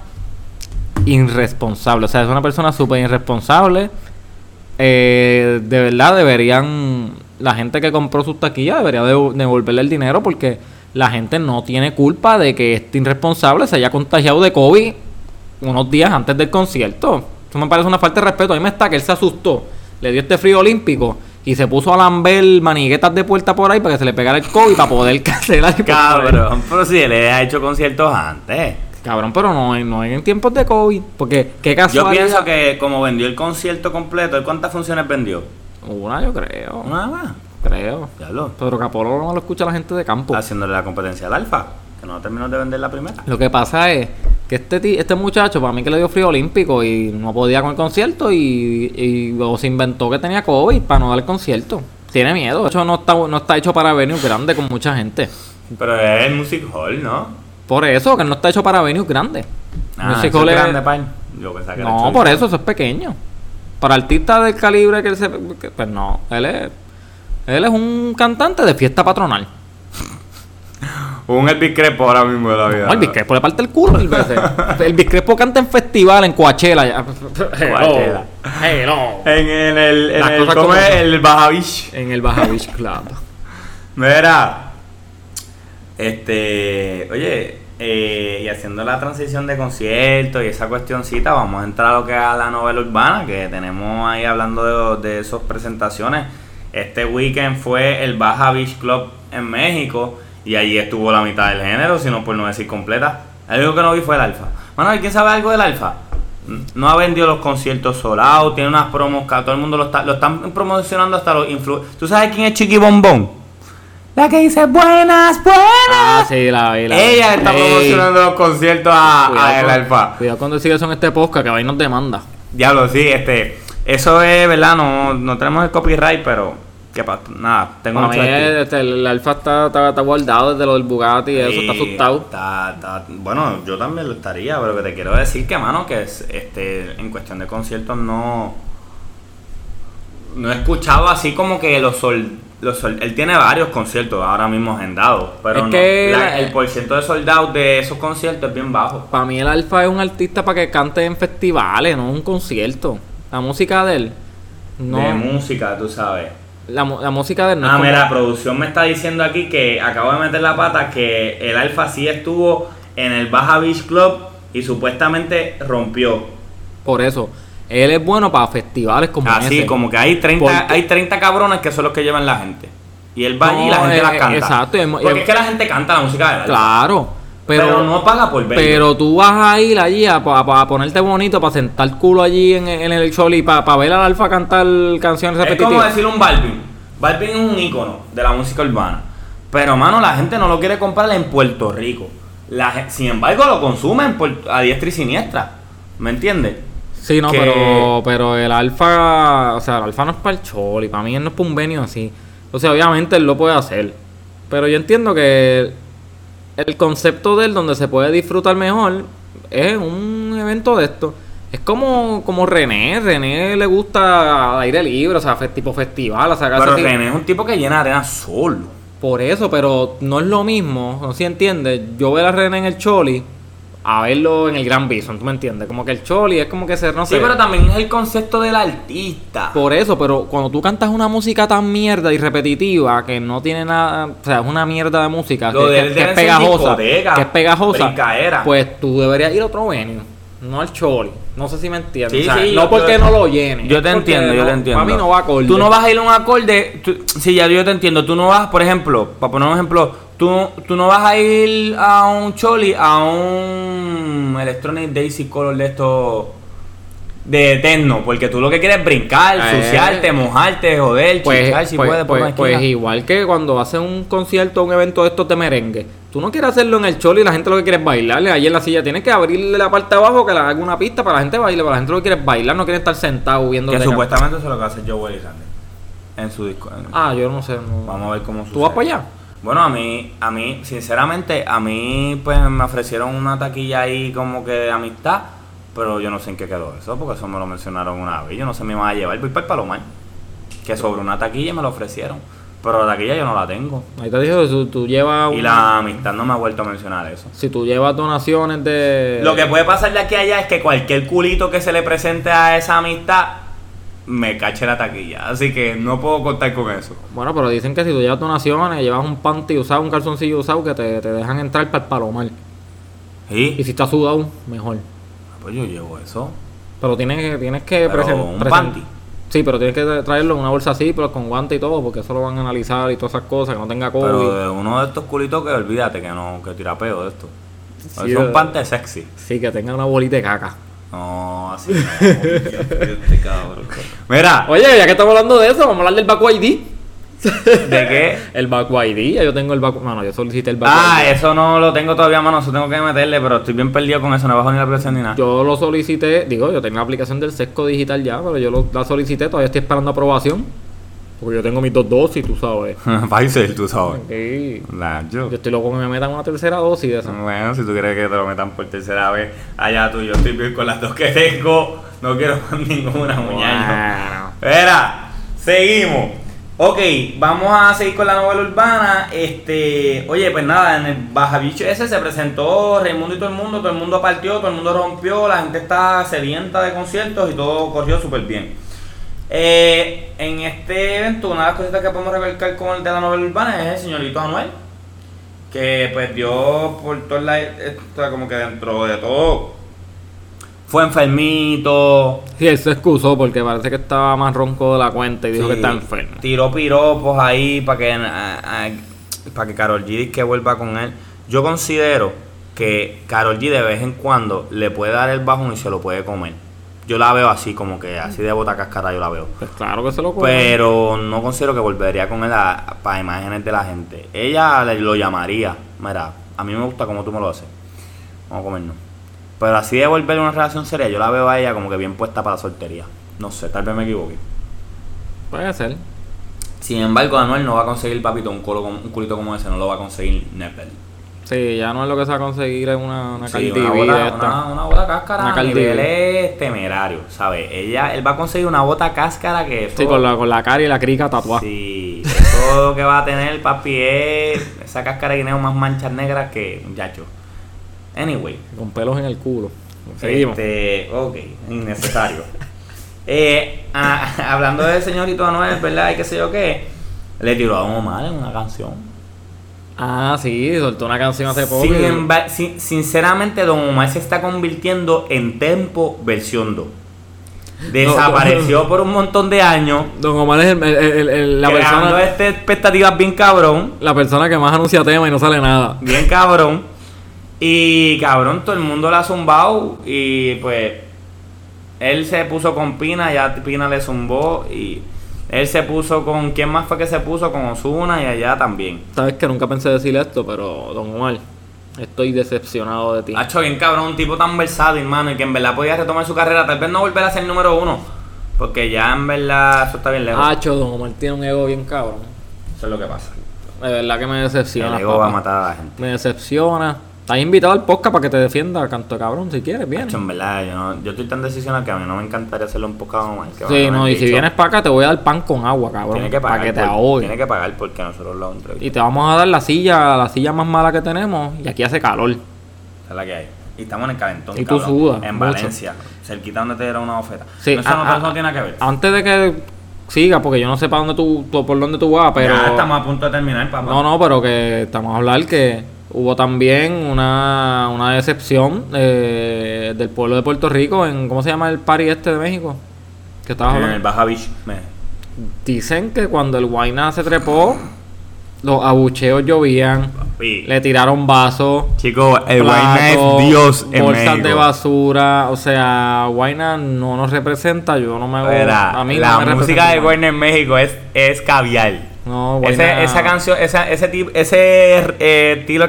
irresponsable. O sea, es una persona súper irresponsable. Eh, de verdad, deberían. La gente que compró sus taquillas debería dev- devolverle el dinero porque la gente no tiene culpa de que este irresponsable se haya contagiado de COVID unos días antes del concierto. Eso me parece una falta de respeto. A mí me está que él se asustó, le dio este frío olímpico y se puso a lamber maniguetas de puerta por ahí para que se le pegara el COVID para poder *laughs* cancelar. Cabrón, pero si él ha hecho conciertos antes. Cabrón, pero no, no en tiempos de COVID. Porque, ¿qué Yo casualidad? pienso que como vendió el concierto completo, ¿él cuántas funciones vendió? Una, yo creo. Nada más. Creo. Diablo. Pedro Capolo no lo escucha la gente de campo. Haciéndole la competencia al Alfa, que no terminó de vender la primera. Lo que pasa es que este este muchacho, para mí que le dio frío olímpico y no podía con el concierto y, y luego se inventó que tenía COVID para no dar el concierto. Tiene miedo. De hecho, no está, no está hecho para venues grandes con mucha gente. Pero es el Music Hall, ¿no? Por eso, que no está hecho para venues grandes. Ah, Music Hall es grande, pan. Yo pensaba que No, por eso, eso es pequeño. Para artistas del calibre que él se... que- pues no, él es... Él es un cantante de fiesta patronal. *laughs* Un Elvis Crespo ahora mismo de la vida. No, el Biscrepo le parte el culo veces. *laughs* El Biscrepo canta en festival en Coachella. Coachella. Hello. En, en el, en el, cosas ¿cómo como es? el Baja Beach. En el Baja Beach Club. *laughs* Mira, este, oye, eh, y haciendo la transición de concierto y esa cuestioncita, vamos a entrar a lo que es la novela urbana, que tenemos ahí hablando de, de esas presentaciones. Este weekend fue el Baja Beach Club en México y allí estuvo la mitad del género, si no por no decir completa. Único que no vi fue el Alfa. Manuel, ¿quién sabe algo del Alfa? No ha vendido los conciertos solados, tiene unas promos todo el mundo lo, está, lo están promocionando hasta los influencers. ¿Tú sabes quién es Chiqui Bombón? La que dice buenas, buenas. Ah, sí, la vi. la vi. Ella está Ey, promocionando los conciertos a, cuidado a el con- Alfa. Cuidado cuando sigue eso en este podcast, que va y nos demanda. Diablo, sí, este. Eso es verdad, no, no tenemos el copyright, pero. ¿Qué pasa? Nada, tengo estilo. este, el Alfa está, está, está guardado desde lo del Bugatti y eso, está asustado. está- está- bueno, yo también lo estaría, pero que te quiero decir que, mano, que es, este, en cuestión de conciertos no. No he escuchado así como que los sol, los Él tiene varios conciertos ahora mismo agendados, pero Es no, que la- la- el porciento de soldados de esos conciertos es bien bajo. Para mí el Alfa es un artista para que cante en festivales, no un concierto. La música de él, no. De música, tú sabes. La, la música de él no ah, es mira, producción me está diciendo aquí que acabo de meter la pata que el Alfa sí estuvo en el Baja Beach Club y supuestamente rompió. Por eso, él es bueno para festivales como Así ese. como que hay 30, Porque- hay 30 cabrones que son los que llevan la gente. Y él va allí y la gente eh, las canta. exacto, y Porque y- es que la gente canta la música del Alfa. Claro, pero, Pero, no paga por verlo. pero tú vas a ir allí a, ponerte bonito, para sentar culo allí en, en el show y para ver al Alfa cantar canciones es como repetitivas. decir un Balvin. Balvin es un ícono de la música urbana. Pero, mano, la gente no lo quiere comprar en Puerto Rico. La, sin embargo, lo consumen a diestra y siniestra. ¿Me entiendes? Sí, no, que- pero, pero el alfa, o sea, el alfa no es para el choli, para mí él no es para un venue así. O sea, obviamente él lo puede hacer. Pero yo entiendo que el concepto de él donde se puede disfrutar mejor es un evento de esto. Es como, como René, René le gusta al aire libre, o sea, tipo festival, o sea, Pero así. René es un tipo que llena arena solo. Por eso, pero no es lo mismo, no sé si entiendes. Yo ver a René en el Choli a verlo en el Gran Bison, ¿tú me entiendes? Como que el Choli es como que ser, no Sí, sé. pero también es el concepto del artista. Por eso, pero cuando tú cantas una música tan mierda y repetitiva que no tiene nada, o sea, es una mierda de música Lo que, de que- que es pegajosa, que es pegajosa, brincaera. pues tú deberías ir a otro venue, no al Choli. No sé si me entiendes. Sí, o sea, sí, no porque no lo llene. Yo te entiendo, yo te entiendo. Para mí no va acorde. Tú no vas a ir a un acorde. tú- sí, ya yo te entiendo. Tú no vas, por ejemplo, para poner un ejemplo, tú, tú no vas a ir a un choli, a un Electronic Daisy Color de esto de techno, porque tú lo que quieres es brincar, Eh. suciarte, mojarte, joder, Pues, chichar si pues, puedes pues- pues igual que cuando haces un concierto, un evento de estos de merengue, tú no quieres hacerlo en el choli y la gente lo que quiere es bailarle ahí en la silla. Tienes que abrirle la parte de abajo que le haga una pista para la gente baile, para la gente lo que quiere es bailar, no quiere estar sentado viendo que supuestamente eso es lo que hace Joe Elizalde en su disco. en- Ah, yo no sé. no- Vamos a ver cómo ¿Tú vas sucede. para allá? Bueno, a mí, a mí, sinceramente, a mí pues me ofrecieron una taquilla ahí como que de amistad, pero yo no sé en qué quedó eso, porque eso me lo mencionaron una vez, yo no sé me iban a llevar, voy para el Palomar, que sobre una taquilla me lo ofrecieron, pero la taquilla yo no la tengo, Ahí te dijo, si tú llevas... y la amistad no me ha vuelto a mencionar eso. Si tú llevas donaciones de... Lo que puede pasar de aquí a allá es que cualquier culito que se le presente a esa amistad me cache la taquilla, así que no puedo contar con eso. Bueno, pero dicen que si tú llevas donaciones, llevas un panty usado, un calzoncillo usado, que te, te dejan entrar para el palomar. Y ¿Y? si estás sudado, mejor. Pues yo llevo eso. Pero tienes que, tienes que Pero presen- un panty. Sí, pero tienes que tra- traerlo en una bolsa así, pero con guante y todo, porque eso lo van a analizar y todas esas cosas, que no tenga COVID. Pero de uno de estos culitos que olvídate que no, que tira peo de esto. Sí, es un pante sexy. Sí, que tenga una bolita de caca. No, así no. cabrón. Mira, Oye, ya que estamos hablando de eso, vamos a hablar del Baku ID. ¿de qué? El Baku ID, ya yo tengo el Baku... Bueno, yo solicité el Baku Ah, ID. eso no lo tengo todavía, mano. Eso tengo que meterle, pero estoy bien perdido con eso. No bajo ni la aplicación ni nada. Yo lo solicité, digo, yo tengo la aplicación del Sesco Digital ya, pero yo lo- la solicité, todavía estoy esperando aprobación. Porque yo tengo mis dos dosis, tú sabes. *laughs* Pfizer, tú sabes. Sí. La, yo. Yo estoy loco que me metan una tercera dosis de esa. Bueno, si tú quieres que te lo metan por tercera vez, allá tú. Yo estoy bien con las dos que tengo. No quiero más *laughs* ninguna, muñeño. Bueno. Espera, seguimos. Ok, vamos a seguir con la novela urbana. Este, oye, pues nada, en el Baja Bicho ese se presentó Raimundo y todo el mundo, todo el mundo partió, todo el mundo rompió, la gente está sedienta de conciertos y todo corrió súper bien. Eh, en este evento, una de las cositas que podemos recalcar con el de la novela urbana es el señorito Anuel, que pues dio por toda la, como que dentro de todo, fue enfermito, Sí, él se excusó porque parece que estaba más ronco de la cuenta y dijo que está enfermo. Tiró piropos ahí para que para que Carol G que vuelva con él. Yo considero que Carol G de vez en cuando le puede dar el bajón y se lo puede comer. Yo la veo así, como que así de bota cascara yo la veo. Pues claro que se lo. Pero no considero que volvería con él a- para imágenes de la gente. Ella le- lo llamaría. Mira, a mí me gusta como tú me lo haces. Vamos a comernos. Pero así de volver una relación seria, yo la veo a ella como que bien puesta para la soltería. No sé, tal vez me equivoque. Puede ser. Sin embargo, Anuel no va a conseguir, papito, un, culo como- un culito como ese, no lo va a conseguir Nepal. Sí, ya no es lo que se va a conseguir en una, una Sí, una, bota, una, una bota cáscara Una a niveles temerarios, ¿sabes? Ella, él va a conseguir una bota cáscara que eso, Sí, con la, con la cara y la crica tatuada. Sí, eso lo que va a tener, papi, es esa cáscara de guineo más manchas negras que, muchacho. Anyway, Con pelos en el culo. Seguimos. Este, ok, innecesario. eh, ah, *laughs* hablando del señorito Anuel, ¿verdad? Y qué sé yo qué, le tiró a Don Omar en una canción. Ah, sí, soltó una canción hace poco. Sin sin- sinceramente, Don Omar se está convirtiendo en Tempo versión 2. Desapareció por un montón de años. Don Omar es el- el- el- la, persona, este expectativas bien cabrón. la persona que más anuncia tema y no sale nada. Bien cabrón. Y cabrón, todo el mundo le ha zumbado. Y pues. Él se puso con Pina, ya Pina le zumbó. Y él se puso con. ¿Quién más fue que se puso? Con Osuna y allá también. Sabes que nunca pensé decir esto, pero Don Omar, Estoy decepcionado de ti. Hacho, bien cabrón, un tipo tan versátil, hermano, y que en verdad podía retomar su carrera, tal vez no volver a ser número uno, porque ya en verdad eso está bien lejos. Hacho, Don Omar tiene un ego bien cabrón. Eso es lo que pasa. De verdad que me decepciona. El ego va a matar a la gente. Me decepciona. Estás invitado al podcast para que te defienda, canto cabrón, si quieres, bien. En verdad, yo, no- yo estoy tan decisional que a mí no me encantaría hacerlo un poco más. Sí, no, y si vienes para acá te voy a dar pan con agua, cabrón. tiene que pagar, para que te ahogues. Tiene que pagar porque nosotros lo entrevistamos. Y te vamos a dar la silla, la silla más mala que tenemos. Y aquí hace calor. Es la que hay. Y estamos en el calentón. Y tú cabrón, sudas En mucho. Valencia. Cerquita donde te dieron una bofeta. Sí, eso, a- no, a- no tiene nada que ver. Antes de que siga, porque yo no sé para dónde tú, tú- por dónde tú vas, pero. Ya estamos a punto de terminar, papá. No, no, pero que estamos a hablar que hubo también una, una decepción eh, del pueblo de Puerto Rico en. ¿Cómo se llama el party este de México? Que estabas En hablando. el Baja Beach. Dicen que cuando el Guayna se trepó, los abucheos llovían, Papi. le tiraron vasos. Chico, el Guayna es Dios en bolsas México. de basura, o sea, Guayna no nos representa, yo no me Mira, a mí no la me música de Guayna en México es, es caviar. No, Ese- esa canción, esa, ese tipo, ese eh, estilo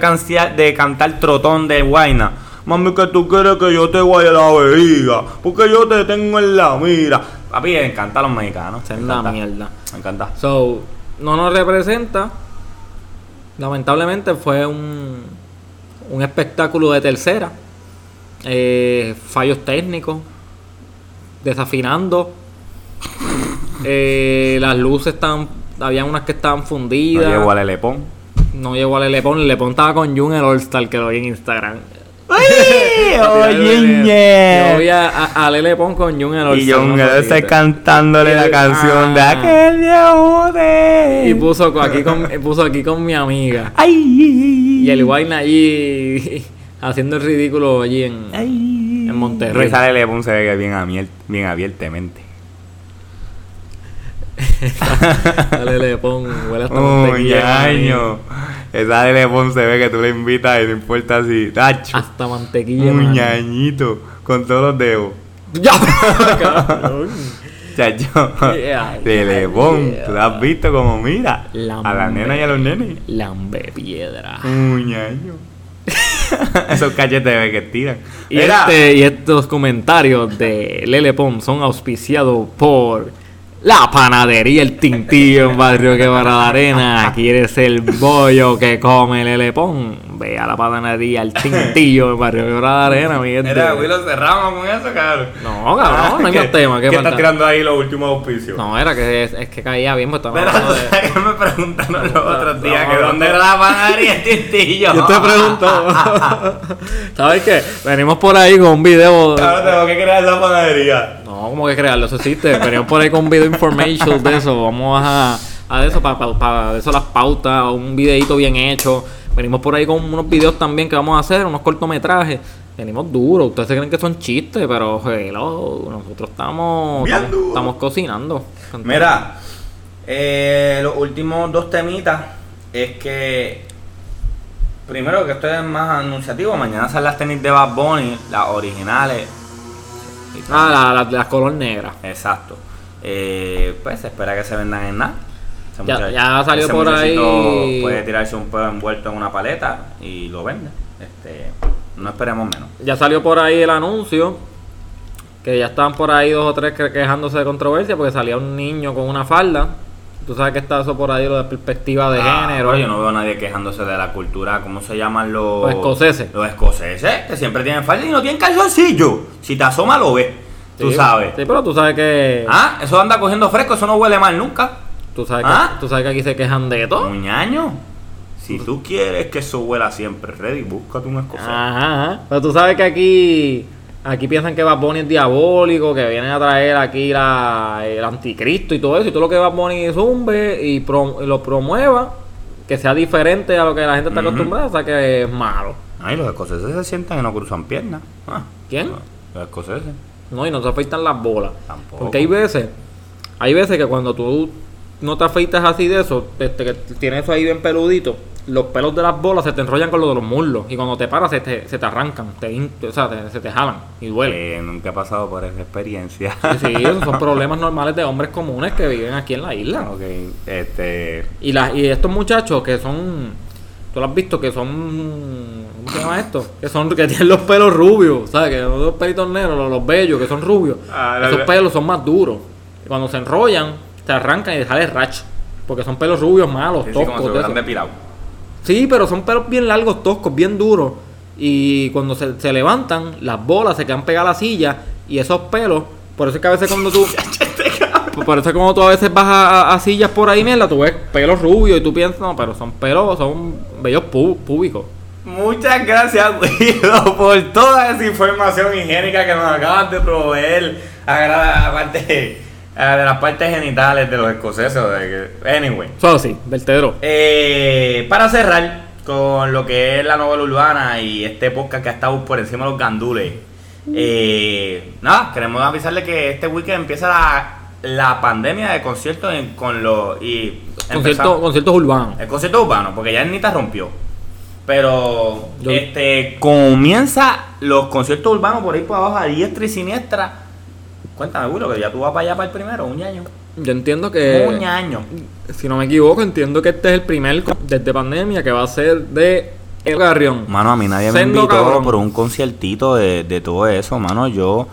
de cantar trotón de Guayna. Mami, que tú quieres que yo te vaya a la vejiga, porque yo te tengo en la mira. Papi, me encanta a los mexicanos. Me la mierda. Me encanta. So, no nos representa. Lamentablemente fue un, un espectáculo de tercera. Eh, fallos técnicos. Desafinando. *laughs* Eh, las luces estaban. Había unas que estaban No fundidas. llego al Elepón. No llegó a Lelepon. Lelepon estaba con Jun el All-Star que lo vi en Instagram. ¡Ay! *laughs* Oye, Yo vi a, a, a Lelepon con Jun el All-Star. Y una está cantándole la Y- canción de ah. aquel viejo de. Y puso aquí con, *laughs* puso aquí con mi amiga. ¡Ay! Y el Wayne allí *laughs* haciendo el ridículo allí en, ¡Ay! en Monterrey. Y sale Lepón se ve que bien, bien abiertamente. *laughs* Dale, le pon, huele hasta Un mantequilla. año. Esa de Lepón se ve que tú le invitas y no importa si. ¡Tacho! Hasta mantequilla. Un ñañito con todos los dedos. ¡Ya! *laughs* cabrón. Chacho. Yeah, De Lepón. yeah. Tú has visto como mira. La a las nenas y a los nenes. Lambe piedra. Un ñaño. *laughs* Esos cachetes que tiran. Y, este, y estos comentarios de Lele Pon son auspiciados por la panadería El Tintillo en Barrio Quebrada la Arena. ¿Quieres el bollo que come Lele Pon? Ve a la panadería El Tintillo en Barrio Quebrada la Arena, mi gente. Mira, Willow, cerramos con eso, cabrón. No, cabrón, no hay *laughs* ¿Qué- más tema. ¿Qué ¿Qué estás tirando ahí los últimos auspicios? No, era que es, es que caía bien, pues Pero de... ¿sabes qué me preguntaron los otros días? que dónde era la panadería el tintillo. Yo te pregunto. *laughs* *laughs* ¿Sabes qué? Venimos por ahí con un video. Ahora tengo que crear la panadería. No, como que crearlo, eso existe. Venimos por ahí con un video information de eso. Vamos a, a eso, para eso las pautas, un videito bien hecho. Venimos por ahí con unos videos también que vamos a hacer, unos cortometrajes. Venimos duros. Ustedes se creen que son chistes, pero hello, nosotros estamos, Bien estamos, duro. estamos cocinando. Mira, eh, los últimos dos temitas es que. Primero que esto es más anunciativo. Mañana salen las tenis de Bad Bunny, las originales. Ah, la- la- las color negras. Exacto. Eh, pues se espera que se vendan en nada. Ese Ya- muchacho- ya salió ese por ahí. Puede tirarse un pedo envuelto en una paleta y lo vende. Este, no esperemos menos. Ya salió por ahí el anuncio. Que ya estaban por ahí dos o tres que- quejándose de controversia porque salía un niño con una falda. Tú sabes que está eso por ahí, lo de perspectiva de Ah, género. pero yo no veo a nadie quejándose de la cultura, ¿cómo se llaman los... Los escoceses. Los escoceses, que siempre tienen falda y no tienen calzoncillo. Si te asoma lo ves, tú sabes. Sí, pero tú sabes que. Ah, eso anda cogiendo fresco, eso no huele mal nunca. Tú sabes, ¿Ah? que, tú sabes que aquí se quejan de todo. Un ñaño. Si tú quieres que eso huela siempre, ready, búscate un escocés. Ajá, ajá. Pero tú sabes que aquí. Aquí piensan que Bad Bunny es diabólico, que vienen a traer aquí la, el anticristo y todo eso. Y todo lo que Bad Bunny zumbe y, pro- y lo promueva, que sea diferente a lo que la gente está acostumbrada, o sea que es malo. Ay, los escoceses se sientan y no cruzan piernas. Ah, ¿Quién? Los escoceses. No, y no se afeitan las bolas. Tampoco. Porque hay veces, hay veces que cuando tú no te afeitas así de eso, este, que tienes eso ahí bien peludito, los pelos de las bolas se te enrollan con los de los muslos. Y cuando te paras se te, se te arrancan, te, o sea, te- se te jalan y duele. Eh, nunca he pasado por esa experiencia. Sí, sí, *laughs* esos son problemas normales de hombres comunes que viven aquí en la isla. ok, este... Y, las y estos muchachos que son tú lo has visto que son. ¿Cómo se llama esto? Que son que tienen los pelos rubios, ¿sabes? Que son los pelitos negros, los, los bellos, que son rubios. Ah, Esos la- pelos son más duros. Y cuando se enrollan, se arrancan y sale racho. Porque son pelos rubios malos, Sí, sí, como toscos. Sí, pero son pelos bien largos, toscos, bien duros. Y cuando se, se levantan, las bolas se quedan pegadas a la silla. Y esos pelos, por eso es que a veces cuando tú. *laughs* Por eso es que cuando tú a veces vas a, a- a sillas por ahí, mierda, tú ves pelos rubios y tú piensas, no, pero son pelos, son bellos pú- públicos. Muchas gracias, Guido, *laughs* por toda esa información higiénica que nos acabas de proveer. Aparte ah, de las partes genitales de los escoceses. de que- Anyway. Solo sí, vertedero. Eh, para cerrar con lo que es la novela urbana y este podcast que ha estado por encima de los gandules. eh, nada, queremos avisarle que este weekend empieza la, la pandemia de conciertos en- con los. Y Concierto, conciertos urbanos. el concierto urbano, porque ya Nita rompió. Pero Yo- este comienza los conciertos urbanos por ahí por abajo a diestra y siniestra. Cuéntame, Willow, que ya tú vas para allá para el primero, un año. Yo entiendo que, un año. si no me equivoco, entiendo que este es el primer desde pandemia que va a ser de El Garrión. Mano, a mí nadie me invitó cabrón. por un conciertito de, de todo eso, mano. Yo,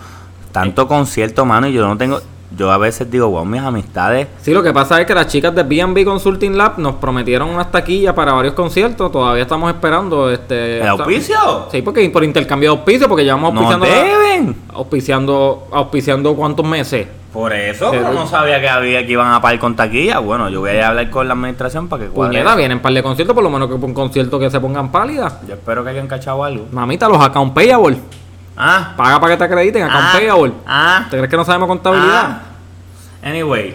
tanto concierto, mano, y yo no tengo. Yo a veces digo, wow, mis amistades. Sí, lo que pasa es que las chicas de B&B Consulting Lab nos prometieron unas taquillas para varios conciertos. Todavía estamos esperando este... ¿El auspicio? Sí, porque por intercambio de auspicio, porque llevamos ¡Nos auspiciando... deben! Auspiciando, auspiciando cuántos meses. Por eso, Pero- no sabía que había que iban a pagar con taquilla. Bueno, yo voy a ir a hablar con la administración para que cuadre. Puñeta, vienen par de conciertos, por lo menos que un concierto que se pongan pálidas. Yo espero que hayan cachado algo. Mamita, los account payable. Ah, Paga para que te acrediten, account ah, ah, ¿Te crees que no sabemos contabilidad? Ah. Anyway,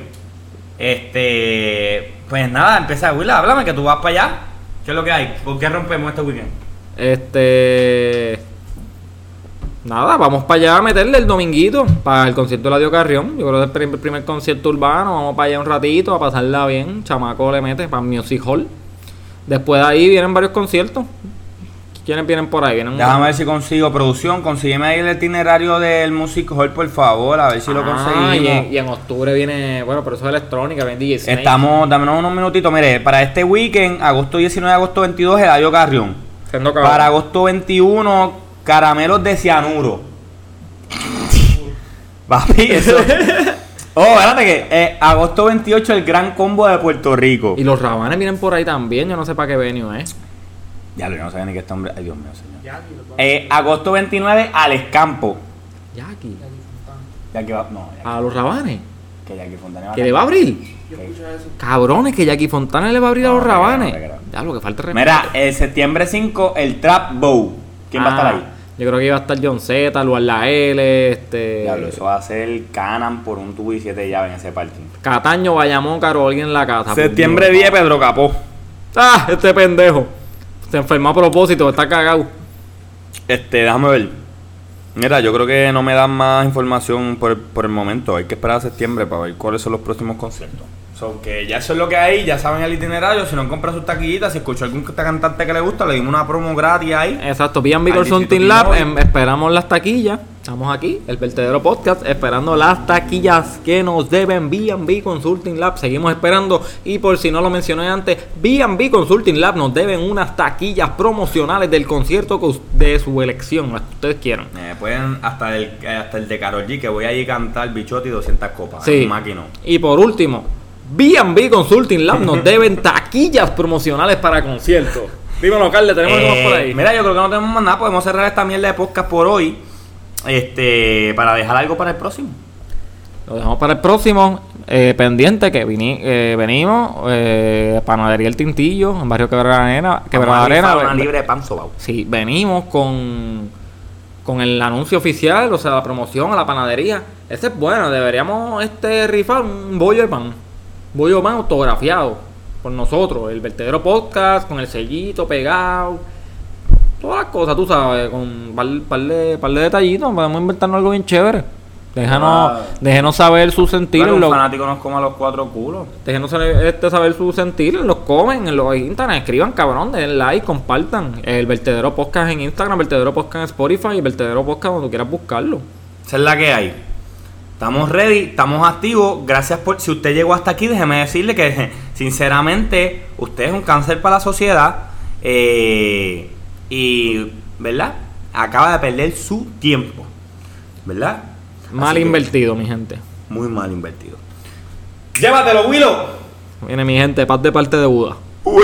este. Pues nada, empieza Willa, háblame que tú vas para allá. ¿Qué es lo que hay? ¿Por qué rompemos este weekend? Este. Nada, vamos para allá a meterle el dominguito para el concierto de la Dio Carrión. Yo creo que es el primer, primer concierto urbano. Vamos para allá un ratito a pasarla bien. Chamaco le mete para Music Hall. Después de ahí vienen varios conciertos. ¿Quiénes vienen por ahí? Vienen Déjame ver si consigo producción. Consígueme ahí el itinerario del Music Hall, por favor, a ver si lo Ah, y, conseguimos. en, y en octubre viene. Bueno, pero eso es electrónica, viene DJ Snake. Estamos, dame unos minutitos. Mire, para este weekend, agosto 19, agosto 22, Eladio Carrión. Para agosto 21, caramelos de cianuro. *laughs* Papi, eso. Oh, espérate que eh, agosto 28 el gran combo de Puerto Rico. Y los rabanes vienen por ahí también. Yo no sé para qué venue, ¿eh? Ya lo yo no sabía ni que este hombre. Ay, Dios mío, señor. Eh, agosto 29, Alex Campo. Jackie. Ya que va. No, ya A los rabanes. que Jackie Fontana va Que le va a abrir. Cabrones, que Jackie Fontana le va a abrir a No, los te creo, rabanes. no. Ya, lo que falta es respeto. Mira, el septiembre 5, el Trap Bow. ¿Quién va a estar Ah, ahí? Yo creo que iba a estar John Z, Luar La L, este. Diablo, eso va a ser Canan por un tubo y siete llaves en ese parking. Cataño, Bayamón, Carolina en la casa. Septiembre puño. 10, Pedro Capó. Ah, este pendejo. Se enfermó a propósito, está cagado. Este, déjame ver. Mira, yo creo que no me dan más información por, por el momento. Hay que esperar a septiembre para ver cuáles son los próximos conciertos. So, que ya eso es lo que hay, ya saben el itinerario. Si no compran sus taquillitas, si escuchó algún cantante que le gusta, le dimos una promo gratis ahí. Exacto, Al Consulting Distrito Lab, em, esperamos las taquillas. Estamos aquí, el vertedero podcast, esperando las taquillas que nos deben B&B Consulting Lab. Seguimos esperando y por si no lo mencioné antes, B&B Consulting Lab nos deben unas taquillas promocionales del concierto de su elección, las que ustedes quieran. Eh, pueden hasta el, eh, hasta el de Karol G, que voy allí a cantar Bichotti 200 copas. Sí. Un máquino. Y por último, B&B Consulting Lab nos *laughs* deben taquillas promocionales para conciertos. Dímelo, Carle, tenemos algo más por Eh, ahí. Mira, yo creo que no tenemos más nada. Podemos cerrar esta mierda de podcast por hoy. Este, para dejar algo para el próximo. Lo dejamos para el próximo. eh, pendiente que vini- eh, venimos. Eh, Panadería El Tintillo, en barrio Quebrada Arena. Quebrada Arena. una libre de pan sobao. Sí, venimos con, con el anuncio oficial, o sea, la promoción a la panadería. Ese es bueno, deberíamos este rifar un bollo de pan. Bollo de pan autografiado por nosotros. El vertedero podcast, con el sellito pegado. Todas las cosas, tú sabes, con un par, par de, par de detallitos. Podemos inventarnos algo bien chévere. Déjanos, Ah. déjenos saber su sentir. Claro, en un lo- fanático nos coma los cuatro culos. Déjenos saber, este, saber su sentir, los comen en los internet, escriban cabrón, den like, compartan el vertedero podcast en Instagram, vertedero podcast en Spotify y vertedero podcast donde quieras buscarlo. Esa es la que hay. Estamos ready, estamos activos. Gracias por. Si usted llegó hasta aquí, déjeme decirle que, *laughs* sinceramente, usted es un cáncer para la sociedad. Eh, y, ¿verdad? Acaba de perder su tiempo. ¿Verdad? Mal Así que, invertido, mi gente. Muy mal invertido. Llévatelo, Willow. Viene mi gente, paz de parte de Buda. Uy.